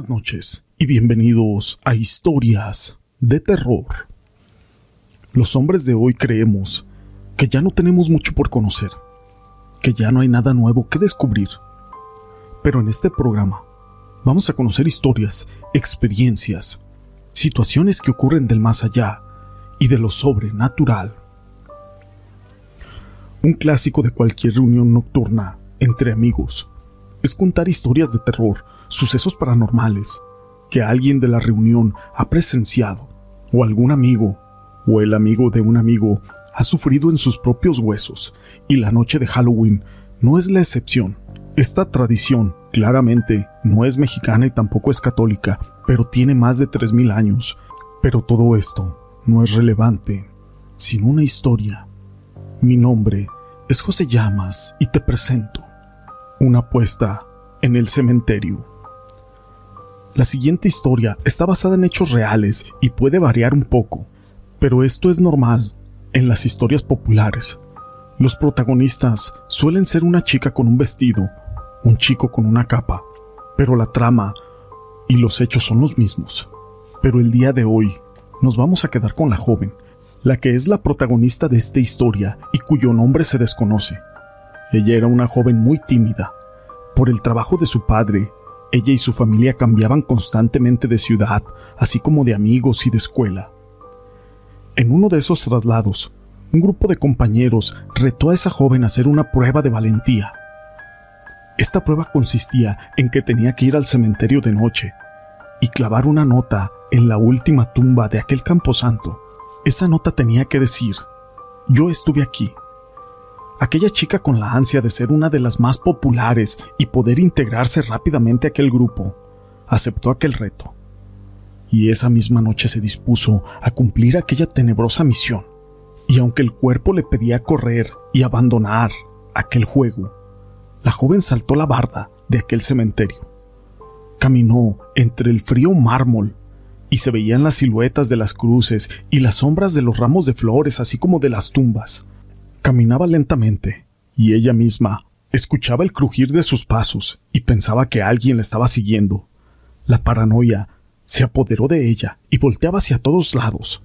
Buenas noches y bienvenidos a Historias de Terror. Los hombres de hoy creemos que ya no tenemos mucho por conocer, que ya no hay nada nuevo que descubrir. Pero en este programa vamos a conocer historias, experiencias, situaciones que ocurren del más allá y de lo sobrenatural. Un clásico de cualquier reunión nocturna entre amigos es contar historias de terror, sucesos paranormales, que alguien de la reunión ha presenciado, o algún amigo, o el amigo de un amigo, ha sufrido en sus propios huesos, y la noche de Halloween no es la excepción. Esta tradición, claramente, no es mexicana y tampoco es católica, pero tiene más de 3.000 años. Pero todo esto no es relevante sin una historia. Mi nombre es José Llamas y te presento una apuesta en el cementerio. La siguiente historia está basada en hechos reales y puede variar un poco, pero esto es normal en las historias populares. Los protagonistas suelen ser una chica con un vestido, un chico con una capa, pero la trama y los hechos son los mismos. Pero el día de hoy nos vamos a quedar con la joven, la que es la protagonista de esta historia y cuyo nombre se desconoce. Ella era una joven muy tímida. Por el trabajo de su padre, ella y su familia cambiaban constantemente de ciudad, así como de amigos y de escuela. En uno de esos traslados, un grupo de compañeros retó a esa joven a hacer una prueba de valentía. Esta prueba consistía en que tenía que ir al cementerio de noche y clavar una nota en la última tumba de aquel camposanto. Esa nota tenía que decir, yo estuve aquí, Aquella chica con la ansia de ser una de las más populares y poder integrarse rápidamente a aquel grupo, aceptó aquel reto. Y esa misma noche se dispuso a cumplir aquella tenebrosa misión. Y aunque el cuerpo le pedía correr y abandonar aquel juego, la joven saltó la barda de aquel cementerio. Caminó entre el frío mármol y se veían las siluetas de las cruces y las sombras de los ramos de flores, así como de las tumbas, Caminaba lentamente, y ella misma escuchaba el crujir de sus pasos y pensaba que alguien la estaba siguiendo. La paranoia se apoderó de ella y volteaba hacia todos lados.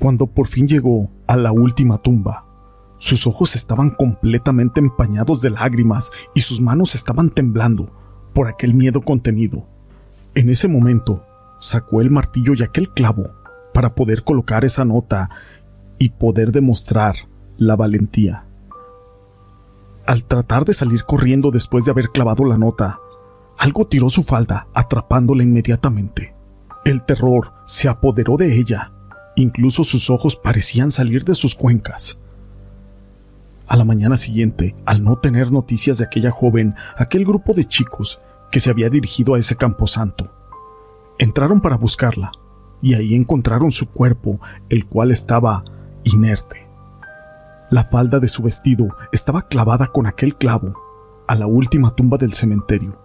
Cuando por fin llegó a la última tumba, sus ojos estaban completamente empañados de lágrimas y sus manos estaban temblando por aquel miedo contenido. En ese momento, sacó el martillo y aquel clavo para poder colocar esa nota y poder demostrar la valentía. Al tratar de salir corriendo después de haber clavado la nota, algo tiró su falda, atrapándola inmediatamente. El terror se apoderó de ella, incluso sus ojos parecían salir de sus cuencas. A la mañana siguiente, al no tener noticias de aquella joven, aquel grupo de chicos que se había dirigido a ese camposanto, entraron para buscarla, y ahí encontraron su cuerpo, el cual estaba inerte. La falda de su vestido estaba clavada con aquel clavo a la última tumba del cementerio.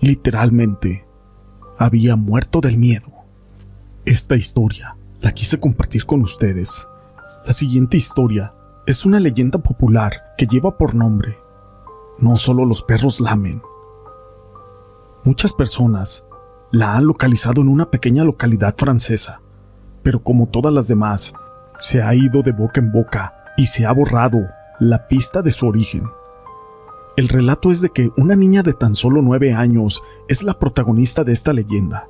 Literalmente, había muerto del miedo. Esta historia la quise compartir con ustedes. La siguiente historia es una leyenda popular que lleva por nombre No solo los perros lamen. Muchas personas la han localizado en una pequeña localidad francesa, pero como todas las demás, se ha ido de boca en boca y se ha borrado la pista de su origen. El relato es de que una niña de tan solo nueve años es la protagonista de esta leyenda.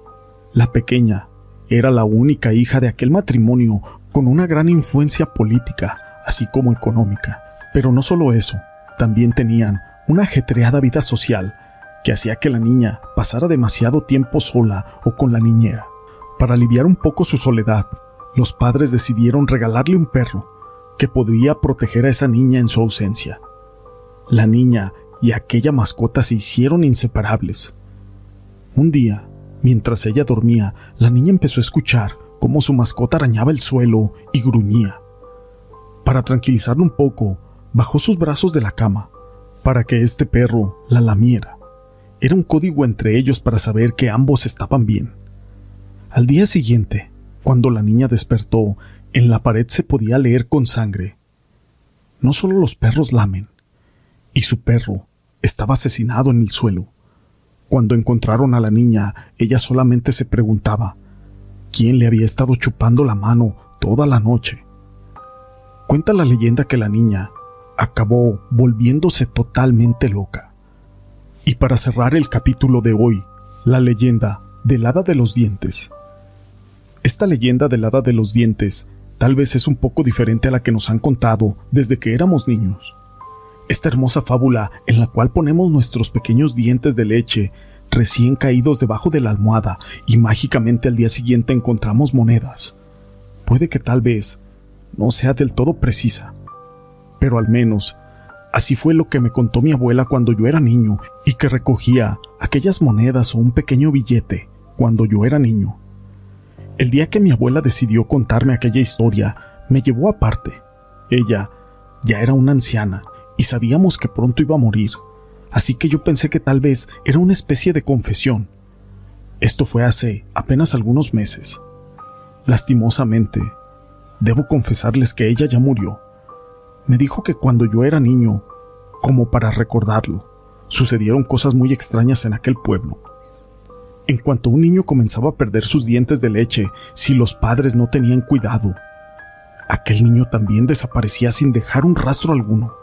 La pequeña era la única hija de aquel matrimonio con una gran influencia política, así como económica. Pero no solo eso, también tenían una ajetreada vida social que hacía que la niña pasara demasiado tiempo sola o con la niñera. Para aliviar un poco su soledad, los padres decidieron regalarle un perro que podría proteger a esa niña en su ausencia. La niña y aquella mascota se hicieron inseparables. Un día, mientras ella dormía, la niña empezó a escuchar cómo su mascota arañaba el suelo y gruñía. Para tranquilizarlo un poco, bajó sus brazos de la cama, para que este perro la lamiera. Era un código entre ellos para saber que ambos estaban bien. Al día siguiente, cuando la niña despertó en la pared se podía leer con sangre. No solo los perros lamen, y su perro estaba asesinado en el suelo. Cuando encontraron a la niña, ella solamente se preguntaba quién le había estado chupando la mano toda la noche. Cuenta la leyenda que la niña acabó volviéndose totalmente loca. Y para cerrar el capítulo de hoy, la leyenda del hada de los dientes. Esta leyenda del hada de los dientes tal vez es un poco diferente a la que nos han contado desde que éramos niños. Esta hermosa fábula en la cual ponemos nuestros pequeños dientes de leche recién caídos debajo de la almohada y mágicamente al día siguiente encontramos monedas. Puede que tal vez no sea del todo precisa, pero al menos así fue lo que me contó mi abuela cuando yo era niño y que recogía aquellas monedas o un pequeño billete cuando yo era niño. El día que mi abuela decidió contarme aquella historia, me llevó aparte. Ella ya era una anciana y sabíamos que pronto iba a morir, así que yo pensé que tal vez era una especie de confesión. Esto fue hace apenas algunos meses. Lastimosamente, debo confesarles que ella ya murió. Me dijo que cuando yo era niño, como para recordarlo, sucedieron cosas muy extrañas en aquel pueblo. En cuanto un niño comenzaba a perder sus dientes de leche, si los padres no tenían cuidado, aquel niño también desaparecía sin dejar un rastro alguno.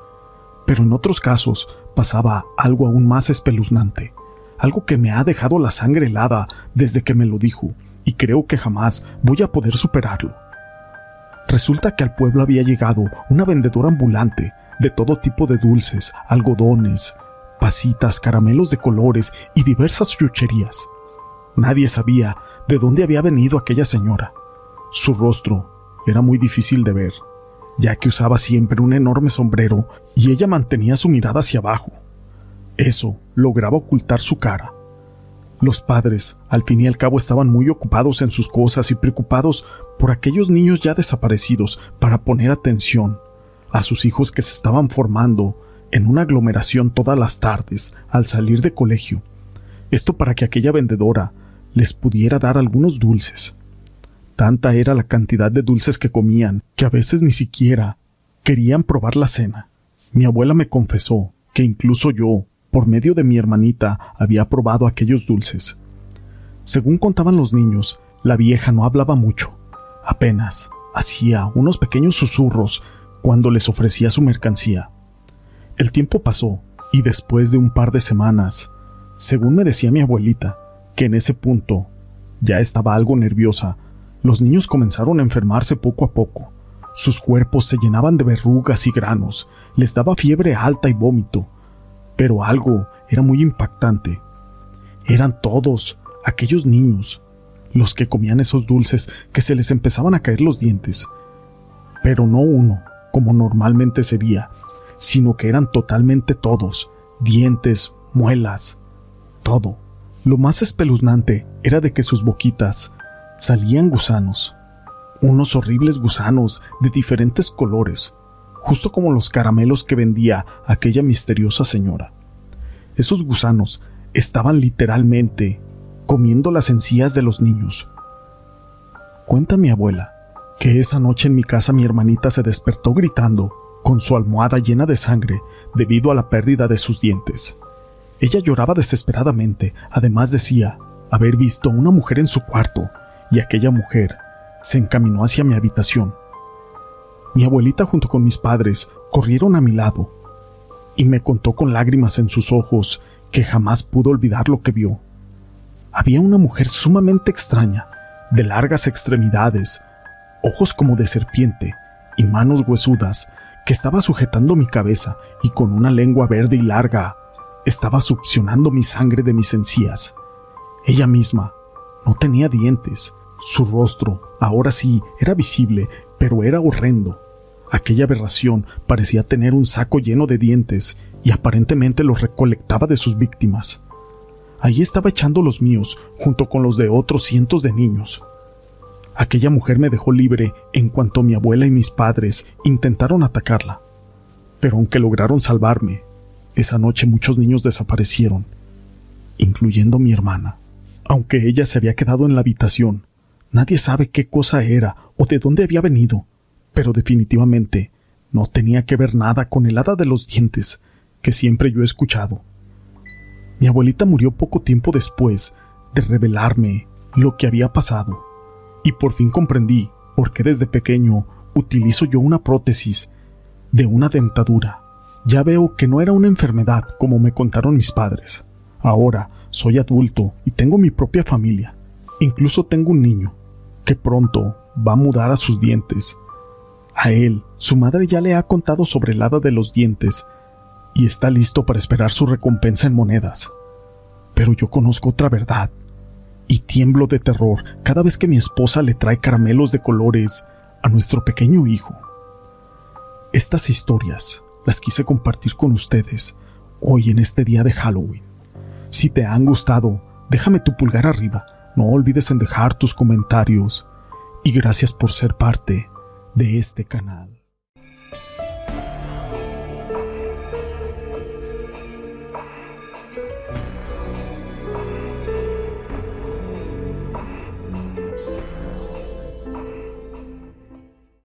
Pero en otros casos pasaba algo aún más espeluznante, algo que me ha dejado la sangre helada desde que me lo dijo, y creo que jamás voy a poder superarlo. Resulta que al pueblo había llegado una vendedora ambulante de todo tipo de dulces, algodones, pasitas, caramelos de colores y diversas chucherías. Nadie sabía de dónde había venido aquella señora. Su rostro era muy difícil de ver, ya que usaba siempre un enorme sombrero y ella mantenía su mirada hacia abajo. Eso lograba ocultar su cara. Los padres, al fin y al cabo, estaban muy ocupados en sus cosas y preocupados por aquellos niños ya desaparecidos para poner atención a sus hijos que se estaban formando en una aglomeración todas las tardes al salir de colegio. Esto para que aquella vendedora les pudiera dar algunos dulces. Tanta era la cantidad de dulces que comían que a veces ni siquiera querían probar la cena. Mi abuela me confesó que incluso yo, por medio de mi hermanita, había probado aquellos dulces. Según contaban los niños, la vieja no hablaba mucho, apenas hacía unos pequeños susurros cuando les ofrecía su mercancía. El tiempo pasó y después de un par de semanas, según me decía mi abuelita, que en ese punto ya estaba algo nerviosa, los niños comenzaron a enfermarse poco a poco. Sus cuerpos se llenaban de verrugas y granos, les daba fiebre alta y vómito. Pero algo era muy impactante. Eran todos aquellos niños los que comían esos dulces que se les empezaban a caer los dientes. Pero no uno, como normalmente sería, sino que eran totalmente todos, dientes, muelas, todo. Lo más espeluznante era de que sus boquitas salían gusanos, unos horribles gusanos de diferentes colores, justo como los caramelos que vendía aquella misteriosa señora. Esos gusanos estaban literalmente comiendo las encías de los niños. Cuenta mi abuela que esa noche en mi casa mi hermanita se despertó gritando, con su almohada llena de sangre debido a la pérdida de sus dientes. Ella lloraba desesperadamente, además decía haber visto una mujer en su cuarto, y aquella mujer se encaminó hacia mi habitación. Mi abuelita junto con mis padres corrieron a mi lado, y me contó con lágrimas en sus ojos que jamás pudo olvidar lo que vio. Había una mujer sumamente extraña, de largas extremidades, ojos como de serpiente y manos huesudas, que estaba sujetando mi cabeza y con una lengua verde y larga estaba succionando mi sangre de mis encías. Ella misma no tenía dientes. Su rostro, ahora sí, era visible, pero era horrendo. Aquella aberración parecía tener un saco lleno de dientes y aparentemente los recolectaba de sus víctimas. Allí estaba echando los míos junto con los de otros cientos de niños. Aquella mujer me dejó libre en cuanto mi abuela y mis padres intentaron atacarla. Pero aunque lograron salvarme, esa noche muchos niños desaparecieron, incluyendo mi hermana. Aunque ella se había quedado en la habitación, nadie sabe qué cosa era o de dónde había venido, pero definitivamente no tenía que ver nada con el hada de los dientes que siempre yo he escuchado. Mi abuelita murió poco tiempo después de revelarme lo que había pasado, y por fin comprendí por qué desde pequeño utilizo yo una prótesis de una dentadura. Ya veo que no era una enfermedad como me contaron mis padres. Ahora soy adulto y tengo mi propia familia. Incluso tengo un niño que pronto va a mudar a sus dientes. A él, su madre ya le ha contado sobre el hada de los dientes y está listo para esperar su recompensa en monedas. Pero yo conozco otra verdad y tiemblo de terror cada vez que mi esposa le trae caramelos de colores a nuestro pequeño hijo. Estas historias las quise compartir con ustedes hoy en este día de Halloween. Si te han gustado, déjame tu pulgar arriba, no olvides en dejar tus comentarios y gracias por ser parte de este canal.